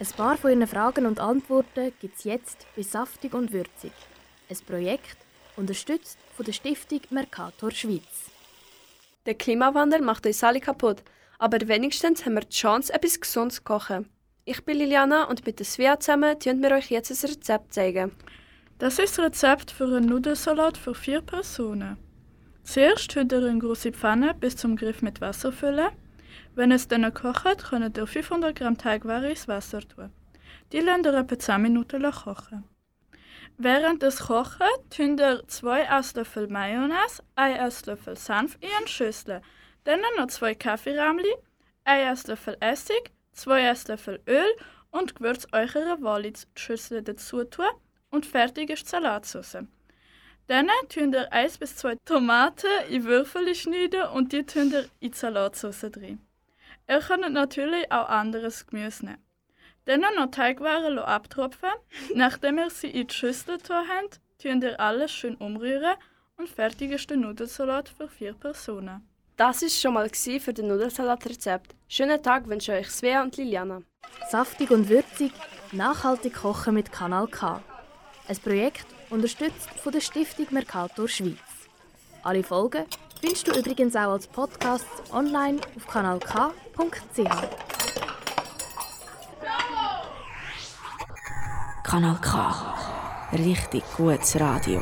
Ein paar von Ihren Fragen und Antworten gibt es jetzt bei Saftig und Würzig. Ein Projekt, unterstützt von der Stiftung Mercator Schweiz. Der Klimawandel macht uns alle kaputt, aber wenigstens haben wir die Chance, etwas Gesundes zu kochen. Ich bin Liliana und mit der Svea zusammen tun wir euch jetzt ein Rezept zeigen. Das ist das Rezept für einen Nudelsalat für vier Personen. Zuerst könnt ihr eine große Pfanne bis zum Griff mit Wasser füllen. Wenn es dann kocht, könnt ihr 500 Gramm Teigware ins Wasser tun. Die lasst ihr etwa 10 Minuten kochen. Während es kocht, tun ihr 2 Esslöffel Mayonnaise, 1 Esslöffel Senf in eine Schüssel, dann noch 2 Kaffeerämli, 1 Esslöffel Essig, 2 Esslöffel Öl und Gewürz eurer Wahl in die Schüssel dazu tun und fertig ist die Salatsauce. Dann tun ihr 1 bis 2 Tomaten in Würfel schneiden und die tun ihr in die Salatsauce drin. Ihr könnt natürlich auch anderes Gemüse nehmen. Dann noch Teigware abtropfen. Nachdem ihr sie in die Schüssel getan habt, tun ihr alles schön umrühren und fertig ist der Nudelsalat für vier Personen. Das ist schon mal für den Nudelsalat-Rezept. Schönen Tag wünsche euch Svea und Liliana. Saftig und würzig, nachhaltig kochen mit Kanal K. Ein Projekt unterstützt von der Stiftung Mercator Schweiz. Alle Folgen findest du übrigens auch als Podcast online auf kanalk.ch. Kanal K. Richtig gutes Radio.